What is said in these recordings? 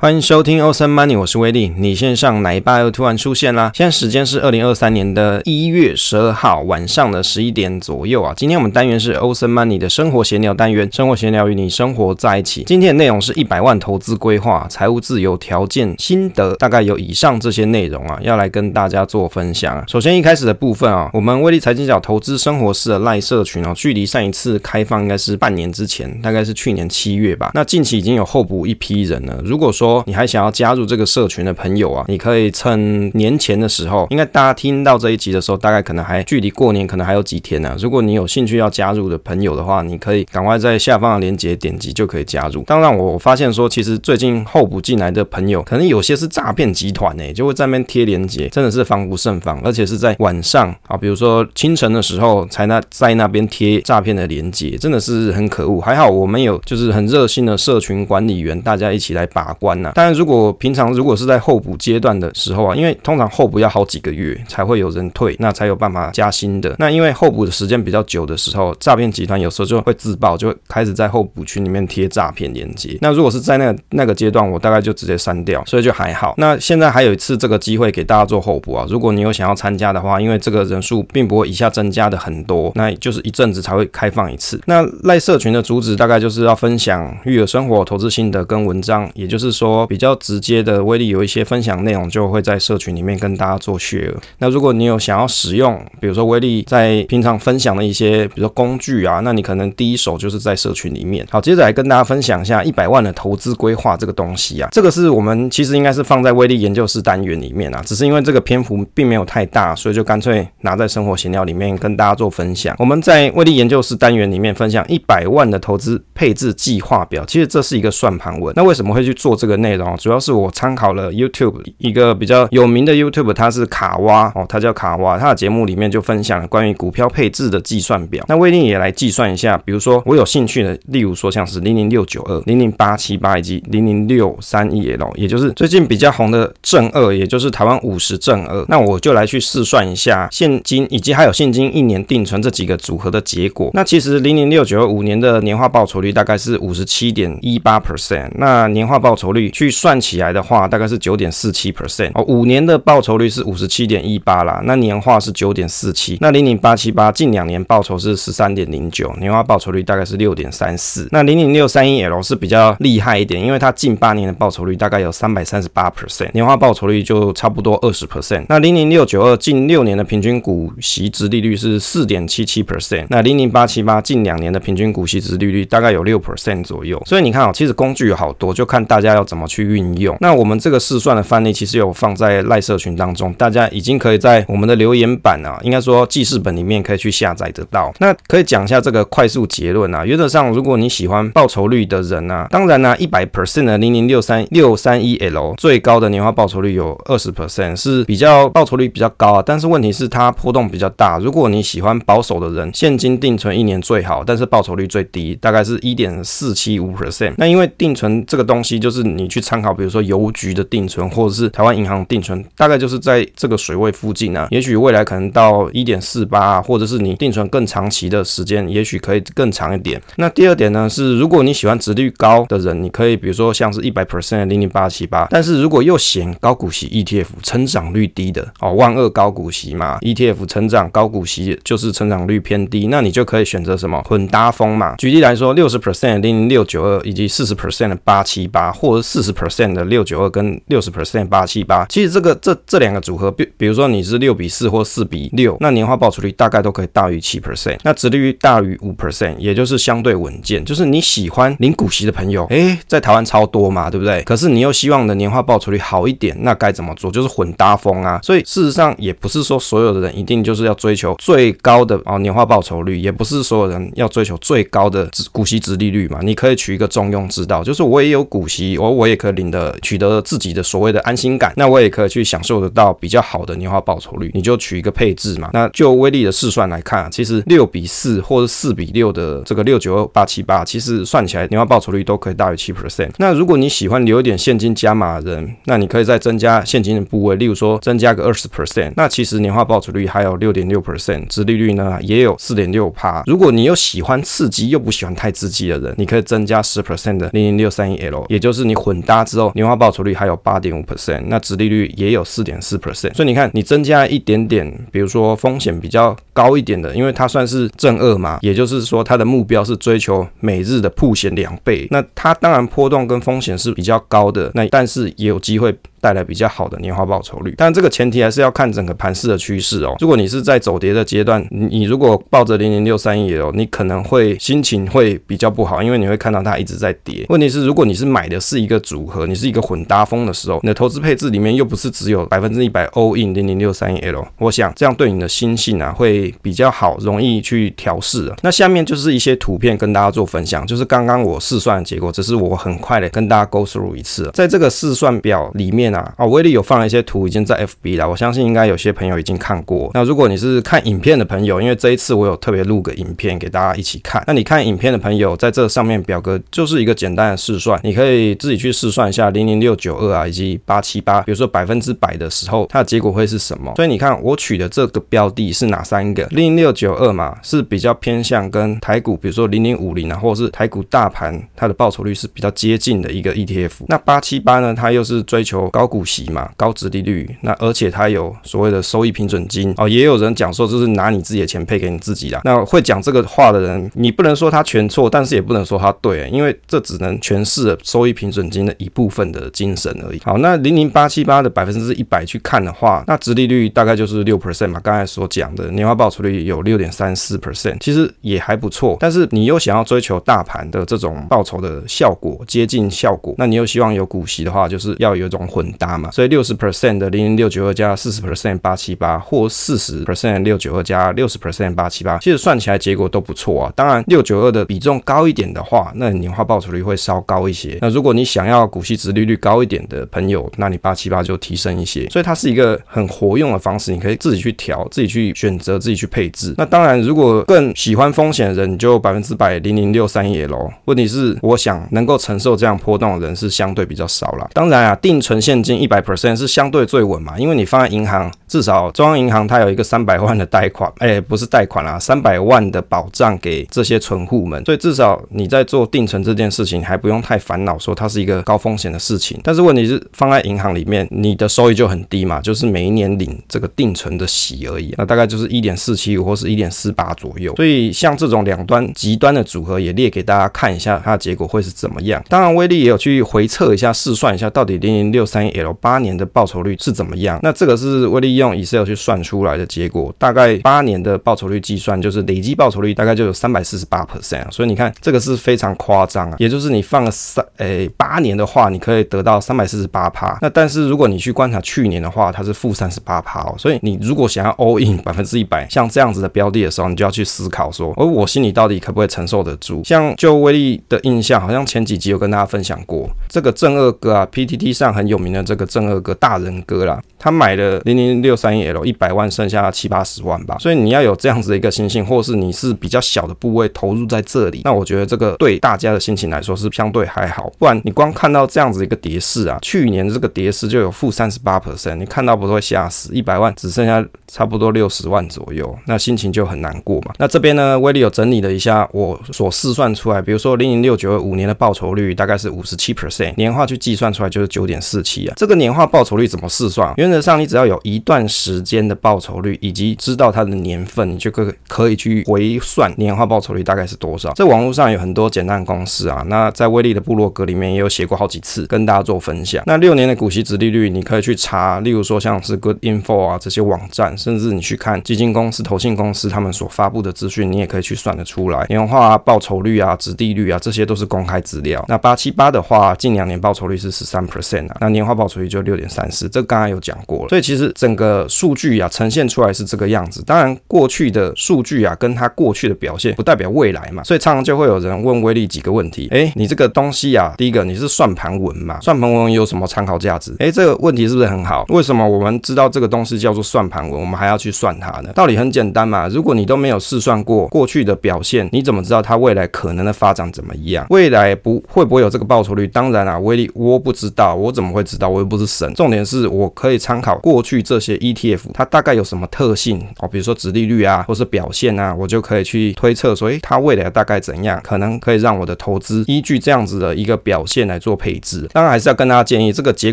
欢迎收听 Awesome Money，我是威利。你线上奶爸又突然出现啦！现在时间是二零二三年的一月十二号晚上的十一点左右啊。今天我们单元是 Awesome Money 的生活闲聊单元，生活闲聊与你生活在一起。今天的内容是一百万投资规划、财务自由条件心得，大概有以上这些内容啊，要来跟大家做分享。首先一开始的部分啊，我们威利财经角投资生活室的赖社群啊，距离上一次开放应该是半年之前，大概是去年七月吧。那近期已经有候补一批人了。如果说你还想要加入这个社群的朋友啊，你可以趁年前的时候，应该大家听到这一集的时候，大概可能还距离过年可能还有几天呢、啊。如果你有兴趣要加入的朋友的话，你可以赶快在下方的链接点击就可以加入。当然，我发现说，其实最近候补进来的朋友，可能有些是诈骗集团呢，就会在那边贴链接，真的是防不胜防，而且是在晚上啊，比如说清晨的时候才那在那边贴诈骗的链接，真的是很可恶。还好我们有就是很热心的社群管理员，大家一起来把关。当然，如果平常如果是在候补阶段的时候啊，因为通常候补要好几个月才会有人退，那才有办法加薪的。那因为候补的时间比较久的时候，诈骗集团有时候就会自爆，就会开始在候补群里面贴诈骗链接。那如果是在那那个阶段，我大概就直接删掉，所以就还好。那现在还有一次这个机会给大家做候补啊，如果你有想要参加的话，因为这个人数并不会一下增加的很多，那就是一阵子才会开放一次。那赖社群的主旨大概就是要分享育儿生活、投资心得跟文章，也就是说。说比较直接的威力有一些分享内容，就会在社群里面跟大家做 share。那如果你有想要使用，比如说威力在平常分享的一些，比如说工具啊，那你可能第一手就是在社群里面。好，接着来跟大家分享一下一百万的投资规划这个东西啊，这个是我们其实应该是放在威力研究室单元里面啊，只是因为这个篇幅并没有太大，所以就干脆拿在生活闲聊里面跟大家做分享。我们在威力研究室单元里面分享一百万的投资配置计划表，其实这是一个算盘文。那为什么会去做这个？内容主要是我参考了 YouTube 一个比较有名的 YouTube，它是卡哇哦，它叫卡哇，它的节目里面就分享了关于股票配置的计算表。那威利也来计算一下，比如说我有兴趣的，例如说像是零零六九二、零零八七八以及零零六三一 L，也就是最近比较红的正二，也就是台湾五十正二。那我就来去试算一下现金以及还有现金一年定存这几个组合的结果。那其实零零六九二五年的年化报酬率大概是五十七点一八 percent，那年化报酬率。去算起来的话，大概是九点四七 percent 哦。五年的报酬率是五十七点一八啦，那年化是九点四七。那零零八七八近两年报酬是十三点零九，年化报酬率大概是六点三四。那零零六三一 L 是比较厉害一点，因为它近八年的报酬率大概有三百三十八 percent，年化报酬率就差不多二十 percent。那零零六九二近六年的平均股息殖利率是四点七七 percent，那零零八七八近两年的平均股息殖利率大概有六 percent 左右。所以你看哦，其实工具有好多，就看大家要怎么。去运用。那我们这个试算的范例其实有放在赖社群当中，大家已经可以在我们的留言板啊，应该说记事本里面可以去下载得到。那可以讲一下这个快速结论啊。原则上，如果你喜欢报酬率的人啊，当然呢，一百 percent 的零零六三六三一 L 最高的年化报酬率有二十 percent，是比较报酬率比较高啊。但是问题是它波动比较大。如果你喜欢保守的人，现金定存一年最好，但是报酬率最低，大概是一点四七五 percent。那因为定存这个东西，就是你你去参考，比如说邮局的定存，或者是台湾银行定存，大概就是在这个水位附近啊。也许未来可能到一点四八，或者是你定存更长期的时间，也许可以更长一点。那第二点呢，是如果你喜欢殖利率高的人，你可以比如说像是一百 percent 的零零八七八。但是如果又嫌高股息 ETF 成长率低的哦，万二高股息嘛，ETF 成长高股息就是成长率偏低，那你就可以选择什么混搭风嘛。举例来说，六十 percent 的零零六九二以及四十 percent 的八七八，或者四十 percent。的六九二跟六十 percent 八七八，其实这个这这两个组合，比比如说你是六比四或四比六，那年化报酬率大概都可以大于七 percent，那殖利率大于五 percent，也就是相对稳健。就是你喜欢领股息的朋友，诶，在台湾超多嘛，对不对？可是你又希望的年化报酬率好一点，那该怎么做？就是混搭风啊。所以事实上也不是说所有的人一定就是要追求最高的啊年化报酬率，也不是所有人要追求最高的股息殖利率嘛。你可以取一个中庸之道，就是我也有股息，我我也可以领的。取得自己的所谓的安心感，那我也可以去享受得到比较好的年化报酬率。你就取一个配置嘛。那就威力的试算来看，其实六比四或者四比六的这个六九二八七八，其实算起来年化报酬率都可以大于七 percent。那如果你喜欢留一点现金加码的人，那你可以再增加现金的部位，例如说增加个二十 percent，那其实年化报酬率还有六点六 percent，殖利率呢也有四点六趴。如果你又喜欢刺激又不喜欢太刺激的人，你可以增加十 percent 的零零六三一 L，也就是你混。混搭之后，年化报酬率还有八点五 percent，那殖利率也有四点四 percent。所以你看，你增加一点点，比如说风险比较高一点的，因为它算是正二嘛，也就是说它的目标是追求每日的曝险两倍，那它当然波动跟风险是比较高的，那但是也有机会。带来比较好的年化报酬率，但这个前提还是要看整个盘势的趋势哦。如果你是在走跌的阶段，你你如果抱着零零六三一哦，你可能会心情会比较不好，因为你会看到它一直在跌。问题是，如果你是买的是一个组合，你是一个混搭风的时候，你的投资配置里面又不是只有百分之一百 all in 零零六三一 L，我想这样对你的心性啊会比较好，容易去调试。那下面就是一些图片跟大家做分享，就是刚刚我试算的结果，只是我很快的跟大家 go through 一次，在这个试算表里面。啊，啊威力有放了一些图，已经在 FB 了。我相信应该有些朋友已经看过。那如果你是看影片的朋友，因为这一次我有特别录个影片给大家一起看。那你看影片的朋友，在这上面表格就是一个简单的试算，你可以自己去去试算一下零零六九二啊，以及八七八，比如说百分之百的时候，它的结果会是什么？所以你看我取的这个标的是哪三个？零零六九二嘛，是比较偏向跟台股，比如说零零五零啊，或者是台股大盘，它的报酬率是比较接近的一个 ETF。那八七八呢，它又是追求高。股息嘛，高殖利率，那而且它有所谓的收益平准金哦，也有人讲说就是拿你自己的钱配给你自己啦。那会讲这个话的人，你不能说他全错，但是也不能说他对，因为这只能诠释收益平准金的一部分的精神而已。好，那零零八七八的百分之一百去看的话，那殖利率大概就是六 percent 嘛，刚才所讲的年化报酬率有六点三四 percent，其实也还不错。但是你又想要追求大盘的这种报酬的效果，接近效果，那你又希望有股息的话，就是要有一种混。搭嘛，所以六十 percent 的零零六九二加四十 percent 八七八，或四十 percent 六九二加六十 percent 八七八，其实算起来结果都不错啊。当然，六九二的比重高一点的话，那年化报酬率会稍高一些。那如果你想想要股息殖利率高一点的朋友，那你八七八就提升一些。所以它是一个很活用的方式，你可以自己去调，自己去选择，自己去配置。那当然，如果更喜欢风险的人，你就百分之百零零六三也喽。问题是，我想能够承受这样波动的人是相对比较少了。当然啊，定存现金一百 percent 是相对最稳嘛，因为你放在银行，至少中央银行它有一个三百万的贷款，哎、不是贷款啦，三百万的保障给这些存户们，所以至少你在做定存这件事情还不用太烦恼，说它是一个高风险的事情。但是问题是放在银行里面，你的收益就很低嘛，就是每一年领这个定存的息而已，那大概就是一点四七或是一点四八左右。所以像这种两端极端的组合也列给大家看一下，它的结果会是怎么样。当然威力也有去回测一下，试算一下到底零零六三 L 八年的报酬率是怎么样？那这个是威力用 Excel 去算出来的结果，大概八年的报酬率计算就是累计报酬率大概就有三百四十八 percent，所以你看这个是非常夸张啊。也就是你放了三诶八年的话，你可以得到三百四十八趴。那但是如果你去观察去年的话，它是负三十八趴哦。所以你如果想要 all in 百分之一百，像这样子的标的的时候，你就要去思考说，而我心里到底可不可以承受得住？像就威力的印象，好像前几集有跟大家分享过这个正二哥啊，PTT 上很有名的这个正二哥。大人哥啦，他买了零零六六三一 L 一百万，剩下七八十万吧。所以你要有这样子的一个心性，或是你是比较小的部位投入在这里，那我觉得这个对大家的心情来说是相对还好。不然你光看到这样子一个跌势啊，去年这个跌势就有负三十八 percent，你看到不会吓死？一百万只剩下差不多六十万左右，那心情就很难过嘛。那这边呢，威力有整理了一下我所试算出来，比如说零零六九二五年的报酬率大概是五十七 percent，年化去计算出来就是九点四七啊，这个年化。报酬率怎么试算？原则上，你只要有一段时间的报酬率，以及知道它的年份，你就可可以去回算年化报酬率大概是多少。在网络上有很多简单公式啊，那在威力的部落格里面也有写过好几次，跟大家做分享。那六年的股息值利率，你可以去查，例如说像是 Good Info 啊这些网站，甚至你去看基金公司、投信公司他们所发布的资讯，你也可以去算得出来。年化报酬率啊、值利率啊，这些都是公开资料。那八七八的话，近两年报酬率是十三 percent 啊，那年化报酬率就六点三。四这刚刚有讲过了，所以其实整个数据啊呈现出来是这个样子。当然，过去的数据啊跟它过去的表现不代表未来嘛，所以常常就会有人问威力几个问题。哎，你这个东西啊，第一个你是算盘文嘛？算盘文有什么参考价值？哎，这个问题是不是很好？为什么我们知道这个东西叫做算盘文，我们还要去算它呢？道理很简单嘛，如果你都没有试算过过去的表现，你怎么知道它未来可能的发展怎么样？未来不会不会有这个报酬率？当然啊，威力我不知道，我怎么会知道？我又不是神。重点是我可以参考过去这些些 ETF，它大概有什么特性哦，比如说殖利率啊，或是表现啊，我就可以去推测说，诶，它未来大概怎样，可能可以让我的投资依据这样子的一个表现来做配置。当然还是要跟大家建议，这个结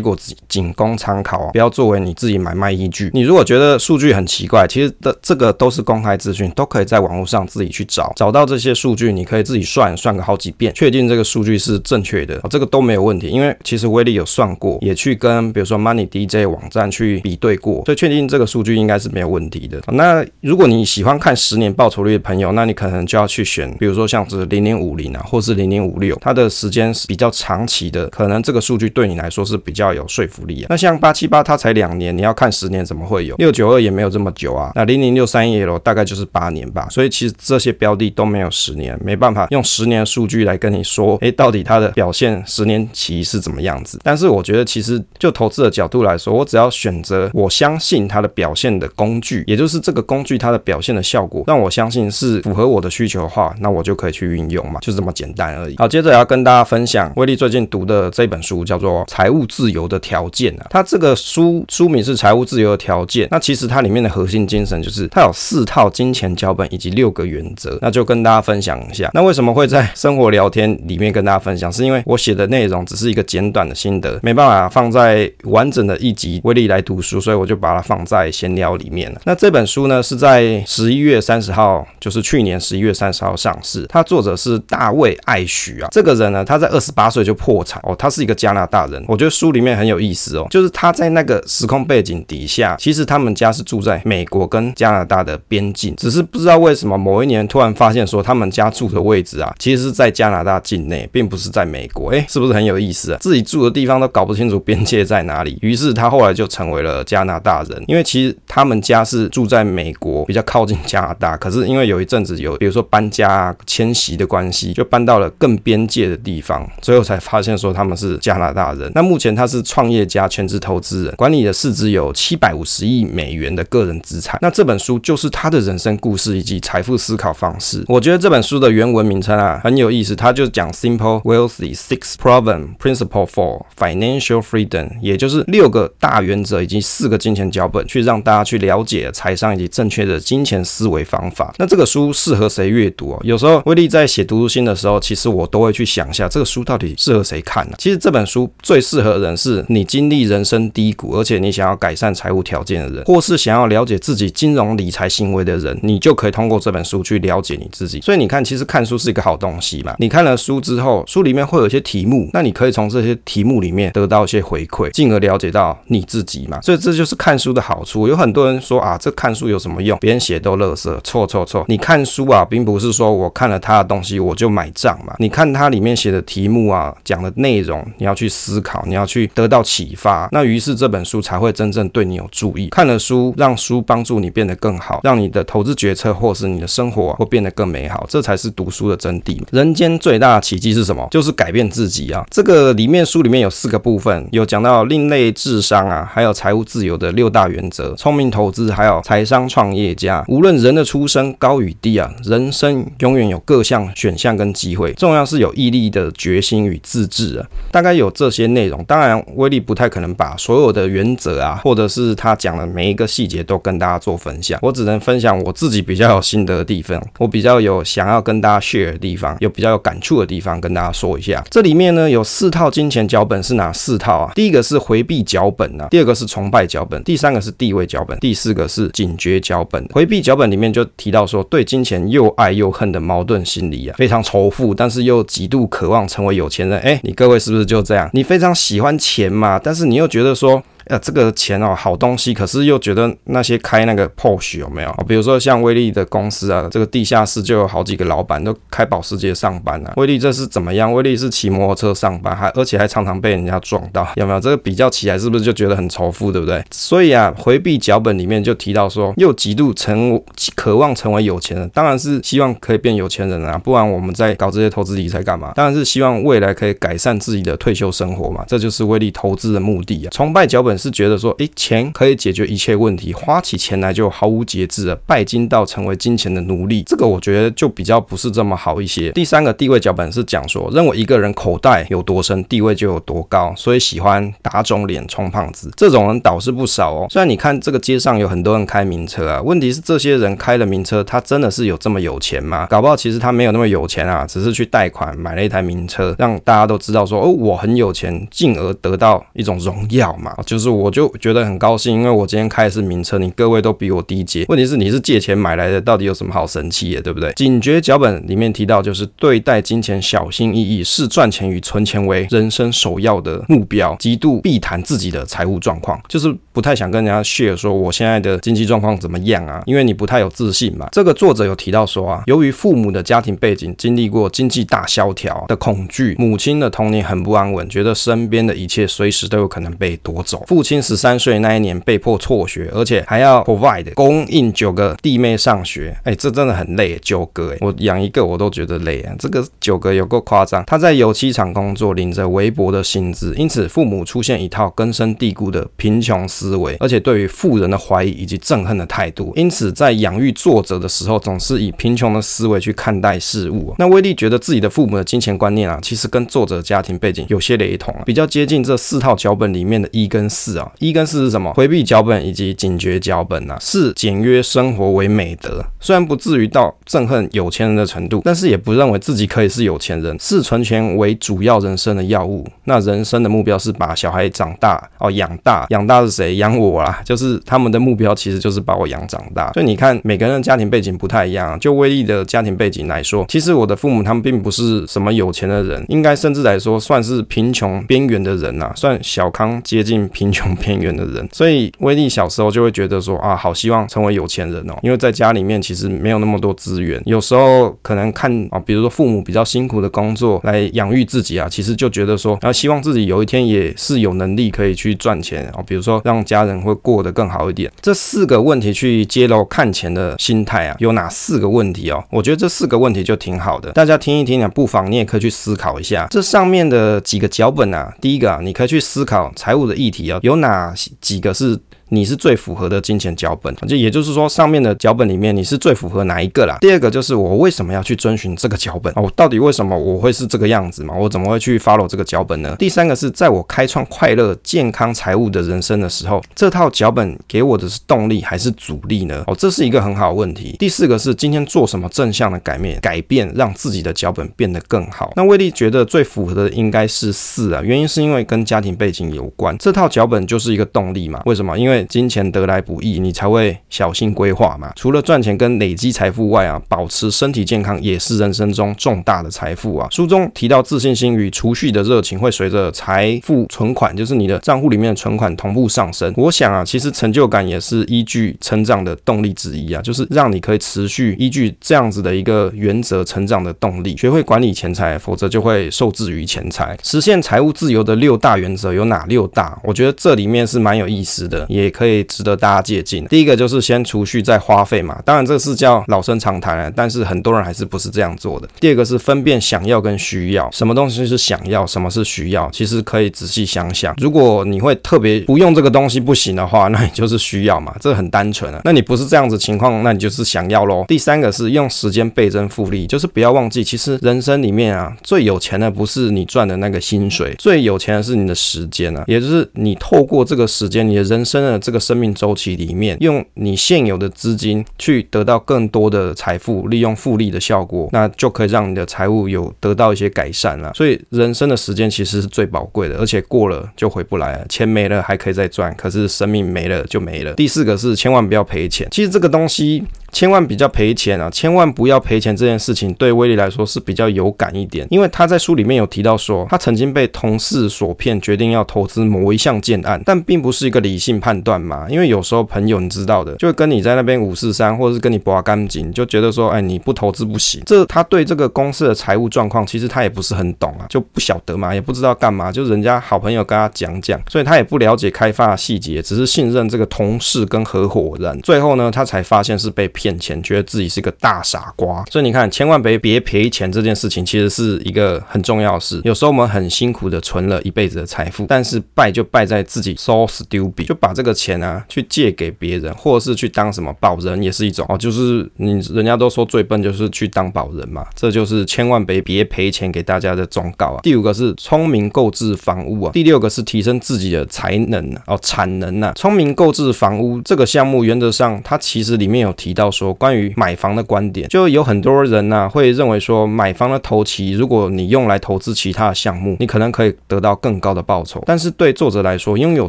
果仅仅供参考啊，不要作为你自己买卖依据。你如果觉得数据很奇怪，其实的这个都是公开资讯，都可以在网络上自己去找，找到这些数据，你可以自己算算个好几遍，确定这个数据是正确的，哦这个都没有问题。因为其实威力有算过，也去跟比如说 Money DJ 网站去比对过，所以确定这个数据应该是没有问题的。那如果你喜欢看十年报酬率的朋友，那你可能就要去选，比如说像是零零五零啊，或是零零五六，它的时间是比较长期的，可能这个数据对你来说是比较有说服力啊。那像八七八，它才两年，你要看十年怎么会有？六九二也没有这么久啊。那零零六三一 L 大概就是八年吧。所以其实这些标的都没有十年，没办法用十年的数据来跟你说，诶，到底它的表现十年期是怎么样子？但是我觉得其实就投资的角度来说，我只要选择我相信它的表现的工具，也就是这个工具它的表现的效果，让我相信是符合我的需求的话，那我就可以去运用嘛，就这么简单而已。好，接着要跟大家分享威力最近读的这本书，叫做《财务自由的条件》啊。它这个书书名是《财务自由的条件》，那其实它里面的核心精神就是它有四套金钱脚本以及六个原则，那就跟大家分享一下。那为什么会在生活聊天里面跟大家分享？是因为我写的内容只是一个简短的心得，没办法放在完整的一集威力来读书，所以我就把把它放在闲聊里面了。那这本书呢是在十一月三十号，就是去年十一月三十号上市。它作者是大卫艾许啊，这个人呢他在二十八岁就破产哦，他是一个加拿大人。我觉得书里面很有意思哦，就是他在那个时空背景底下，其实他们家是住在美国跟加拿大的边境，只是不知道为什么某一年突然发现说他们家住的位置啊，其实是在加拿大境内，并不是在美国。诶，是不是很有意思啊？自己住的地方都搞不清楚边界在哪里，于是他后来就成为了加拿大人。因为其实他们家是住在美国，比较靠近加拿大，可是因为有一阵子有，比如说搬家、啊迁徙的关系，就搬到了更边界的地方，最后才发现说他们是加拿大人。那目前他是创业家、全职投资人，管理的市值有七百五十亿美元的个人资产。那这本书就是他的人生故事以及财富思考方式。我觉得这本书的原文名称啊很有意思，他就讲 Simple Wealthy Six Problem Principle for Financial Freedom，也就是六个大原则以及四个金钱脚本，去让大家去了解财商以及正确的金钱思维方法。那这个书适合谁阅读哦？有时候威力在写读书心的时候，其实我都会去想一下，这个书到底适合谁看呢？其实这本书最适合的人是你经历人生低谷，而且你想要改善财务条件的人，或是想要了解自己金融理财行为的人，你就可以通过这本书去了解你自己。所以你看，其实看书是一个好东西嘛。你看了书之后，书里面会有一些题目，那你可以从这些题目里面得到一些回馈，进而了解到你自己嘛。所以这就是看书的好处。有很多人说啊，这看书有什么用？别人写都垃圾，错错错！你看书啊，并不是说我看了他的东西我就买账嘛。你看他里面写的题目啊，讲的内容，你要去思考，你要去得到启发。那于是这本书才会真正对你有助益。看了书，让书帮助你变得更好，让你的投资决策或是你的生活会变得更美好。这才是读书的真谛。人间最大的奇迹是什么？就是改变自己啊！这个里面书里面有四个部分，有讲到另类智商啊，还有财务自由的六大原则，聪明投资，还有财商创业家。无论人的出身高与低啊，人生永远有各项选项跟机会，重要是有毅力的决心与自制啊。大概有这些内容，当然威力不太可能把所有的原则啊，或者是他讲的每一个细节都跟大家做分享，我只能分享我自己比较有心得的地方，我比较有想要跟大家 share 的地方，有比较有感触的地方跟大家说一下。这里面呢有四套金钱脚本，是哪四套啊？第一个是回避脚本啊，第二个是崇拜脚本，第三个是地位脚本，第四个是警觉脚本。回避脚本里面就提到说，对金钱又爱又恨的矛盾心理啊，非常仇富，但是又极度渴望成为有钱人。哎，你各位是不是就这样？你非常喜欢钱嘛，但是你又觉得说。呃，这个钱哦，好东西，可是又觉得那些开那个 Porsche 有没有？比如说像威力的公司啊，这个地下室就有好几个老板都开保时捷上班啊。威力这是怎么样？威力是骑摩托车上班，还而且还常常被人家撞到，有没有？这个比较起来是不是就觉得很仇富，对不对？所以啊，回避脚本里面就提到说，又极度成渴望成为有钱人，当然是希望可以变有钱人啊，不然我们在搞这些投资理财干嘛？当然是希望未来可以改善自己的退休生活嘛，这就是威力投资的目的啊。崇拜脚本。是觉得说，诶，钱可以解决一切问题，花起钱来就毫无节制了，拜金到成为金钱的奴隶，这个我觉得就比较不是这么好一些。第三个地位脚本是讲说，认为一个人口袋有多深，地位就有多高，所以喜欢打肿脸充胖子，这种人倒是不少哦。虽然你看这个街上有很多人开名车啊，问题是这些人开了名车，他真的是有这么有钱吗？搞不好其实他没有那么有钱啊，只是去贷款买了一台名车，让大家都知道说，哦，我很有钱，进而得到一种荣耀嘛。就是我就觉得很高兴，因为我今天开的是名车，你各位都比我低阶。问题是你是借钱买来的，到底有什么好神气的，对不对？警觉脚本里面提到，就是对待金钱小心翼翼，视赚钱与存钱为人生首要的目标，极度避谈自己的财务状况，就是不太想跟人家 share 说我现在的经济状况怎么样啊，因为你不太有自信嘛。这个作者有提到说啊，由于父母的家庭背景经历过经济大萧条的恐惧，母亲的童年很不安稳，觉得身边的一切随时都有可能被夺走。父亲十三岁那一年被迫辍学，而且还要 provide 供应九个弟妹上学，哎，这真的很累，九个哎，我养一个我都觉得累啊，这个九个有够夸张。他在油漆厂工作，领着微薄的薪资，因此父母出现一套根深蒂固的贫穷思维，而且对于富人的怀疑以及憎恨的态度，因此在养育作者的时候，总是以贫穷的思维去看待事物。那威利觉得自己的父母的金钱观念啊，其实跟作者家庭背景有些雷同啊，比较接近这四套脚本里面的一跟四啊。一跟四是什么？回避脚本以及警觉脚本啊，视简约生活为美德，虽然不至于到憎恨有钱人的程度，但是也不认为自己可以是有钱人，视存钱为主要人生的药物。那人生的目标是把小孩长大哦，养大，养大是谁？养我啦，就是他们的目标其实就是把我养长大。所以你看，每个人的家庭背景不太一样。就威利的家庭背景来说，其实我的父母他们并不是什么有钱的人，应该甚至来说算是贫穷边缘的人呐、算小康接近贫穷边缘的人。所以威利小时候就会觉得说啊，好希望成为有钱人哦，因为在家里面其实没有那么多资源，有时候可能看啊，比如说父母比较辛苦的工作来养育自己啊，其实就觉得说，然啊，希望自己有一天也是有能力可以去赚钱啊，比如说让家人会过得更好一点。这四个问题去揭露看钱的心态啊，有哪四个问题哦？我觉得这四个问题就挺好的，大家听一听啊，不妨你也可以去思考一下这上面的几个脚本啊。第一个啊，你可以去思考财务的议题啊，有哪几个是？你是最符合的金钱脚本，就也就是说，上面的脚本里面你是最符合哪一个啦？第二个就是我为什么要去遵循这个脚本？哦，到底为什么我会是这个样子嘛？我怎么会去 follow 这个脚本呢？第三个是在我开创快乐、健康、财务的人生的时候，这套脚本给我的是动力还是阻力呢？哦，这是一个很好的问题。第四个是今天做什么正向的改变，改变让自己的脚本变得更好。那威利觉得最符合的应该是四啊，原因是因为跟家庭背景有关，这套脚本就是一个动力嘛？为什么？因为金钱得来不易，你才会小心规划嘛。除了赚钱跟累积财富外啊，保持身体健康也是人生中重大的财富啊。书中提到，自信心与储蓄的热情会随着财富存款，就是你的账户里面的存款同步上升。我想啊，其实成就感也是依据成长的动力之一啊，就是让你可以持续依据这样子的一个原则成长的动力。学会管理钱财，否则就会受制于钱财。实现财务自由的六大原则有哪六大？我觉得这里面是蛮有意思的，也可以。值得大家借鉴。第一个就是先储蓄再花费嘛，当然这是叫老生常谈了，但是很多人还是不是这样做的。第二个是分辨想要跟需要，什么东西是想要，什么是需要，其实可以仔细想想。如果你会特别不用这个东西不行的话，那你就是需要嘛，这很单纯啊。那你不是这样子情况，那你就是想要喽。第三个是用时间倍增复利，就是不要忘记，其实人生里面啊，最有钱的不是你赚的那个薪水，最有钱的是你的时间啊，也就是你透过这个时间，你的人生的这个生命周期里面，用你现有的资金去得到更多的财富，利用复利的效果，那就可以让你的财务有得到一些改善了。所以人生的时间其实是最宝贵的，而且过了就回不来了。钱没了还可以再赚，可是生命没了就没了。第四个是千万不要赔钱。其实这个东西。千万比较赔钱啊！千万不要赔钱这件事情，对威利来说是比较有感一点，因为他在书里面有提到说，他曾经被同事所骗，决定要投资某一项建案，但并不是一个理性判断嘛。因为有时候朋友你知道的，就会跟你在那边五四三，或者是跟你拔干净，就觉得说，哎，你不投资不行。这他对这个公司的财务状况，其实他也不是很懂啊，就不晓得嘛，也不知道干嘛，就人家好朋友跟他讲讲，所以他也不了解开发细节，只是信任这个同事跟合伙人。最后呢，他才发现是被。骗钱，觉得自己是个大傻瓜。所以你看，千万别别赔钱这件事情，其实是一个很重要的事。有时候我们很辛苦的存了一辈子的财富，但是败就败在自己 so stupid，就把这个钱啊去借给别人，或者是去当什么保人，也是一种哦，就是你人家都说最笨就是去当保人嘛，这就是千万别别赔钱给大家的忠告啊。第五个是聪明购置房屋啊，第六个是提升自己的才能啊哦，产能啊。聪明购置房屋这个项目，原则上它其实里面有提到说关于买房的观点，就有很多人呐会认为说买房的头期，如果你用来投资其他的项目，你可能可以得到更高的报酬。但是对作者来说，拥有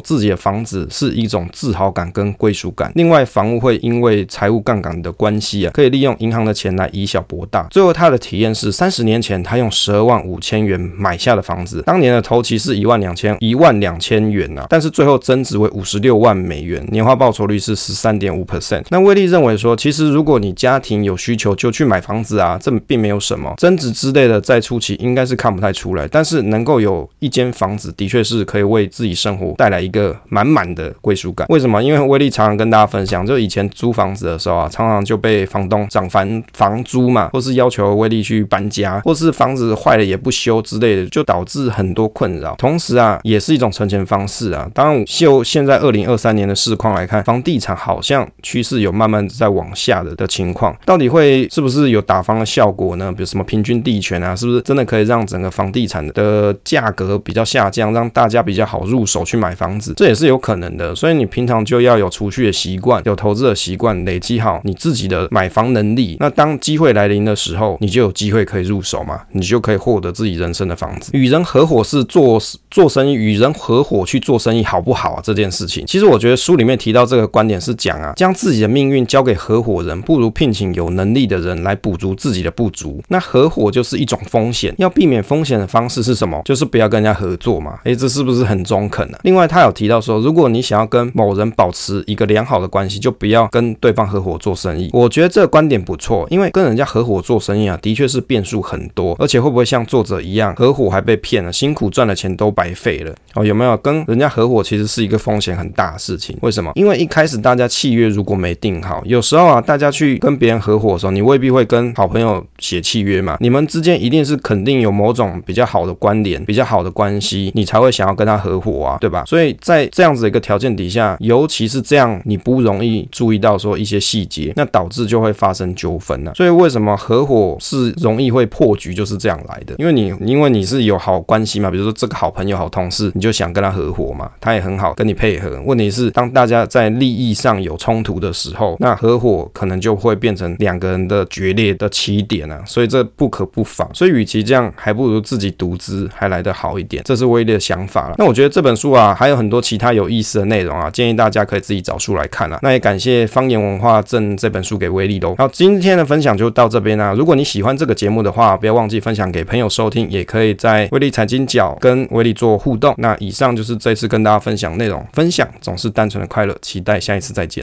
自己的房子是一种自豪感跟归属感。另外，房屋会因为财务杠杆的关系啊，可以利用银行的钱来以小博大。最后，他的体验是三十年前他用十二万五千元买下的房子，当年的头期是一万两千一万两千元啊，但是最后增值为五十六万美元，年化报酬率是十三点五 percent。那威利认为说，其其实如果你家庭有需求，就去买房子啊，这并没有什么增值之类的，在初期应该是看不太出来。但是能够有一间房子，的确是可以为自己生活带来一个满满的归属感。为什么？因为威利常常跟大家分享，就以前租房子的时候啊，常常就被房东涨房房租嘛，或是要求威利去搬家，或是房子坏了也不修之类的，就导致很多困扰。同时啊，也是一种存钱方式啊。当然，就现在二零二三年的市况来看，房地产好像趋势有慢慢在往下的的情况，到底会是不是有打房的效果呢？比如什么平均地权啊，是不是真的可以让整个房地产的价格比较下降，让大家比较好入手去买房子？这也是有可能的。所以你平常就要有储蓄的习惯，有投资的习惯，累积好你自己的买房能力。那当机会来临的时候，你就有机会可以入手嘛，你就可以获得自己人生的房子。与人合伙是做做生意，与人合伙去做生意好不好啊？这件事情，其实我觉得书里面提到这个观点是讲啊，将自己的命运交给合伙伙人，不如聘请有能力的人来补足自己的不足。那合伙就是一种风险，要避免风险的方式是什么？就是不要跟人家合作嘛。诶，这是不是很中肯呢？另外，他有提到说，如果你想要跟某人保持一个良好的关系，就不要跟对方合伙做生意。我觉得这个观点不错，因为跟人家合伙做生意啊，的确是变数很多，而且会不会像作者一样，合伙还被骗了，辛苦赚的钱都白费了？哦，有没有？跟人家合伙其实是一个风险很大的事情。为什么？因为一开始大家契约如果没定好，有时候啊，大家去跟别人合伙的时候，你未必会跟好朋友写契约嘛，你们之间一定是肯定有某种比较好的关联、比较好的关系，你才会想要跟他合伙啊，对吧？所以在这样子的一个条件底下，尤其是这样，你不容易注意到说一些细节，那导致就会发生纠纷呢。所以为什么合伙是容易会破局，就是这样来的。因为你因为你是有好关系嘛，比如说这个好朋友、好同事，你就想跟他合伙嘛，他也很好跟你配合。问题是当大家在利益上有冲突的时候，那合伙可能就会变成两个人的决裂的起点啊。所以这不可不防。所以与其这样，还不如自己独资还来得好一点。这是威利的想法了。那我觉得这本书啊，还有很多其他有意思的内容啊，建议大家可以自己找书来看啊。那也感谢方言文化赠这本书给威利喽。好，今天的分享就到这边啦。如果你喜欢这个节目的话，不要忘记分享给朋友收听，也可以在威利财经角跟威利做互动。那以上就是这次跟大家分享内容，分享总是单纯的快乐，期待下一次再见。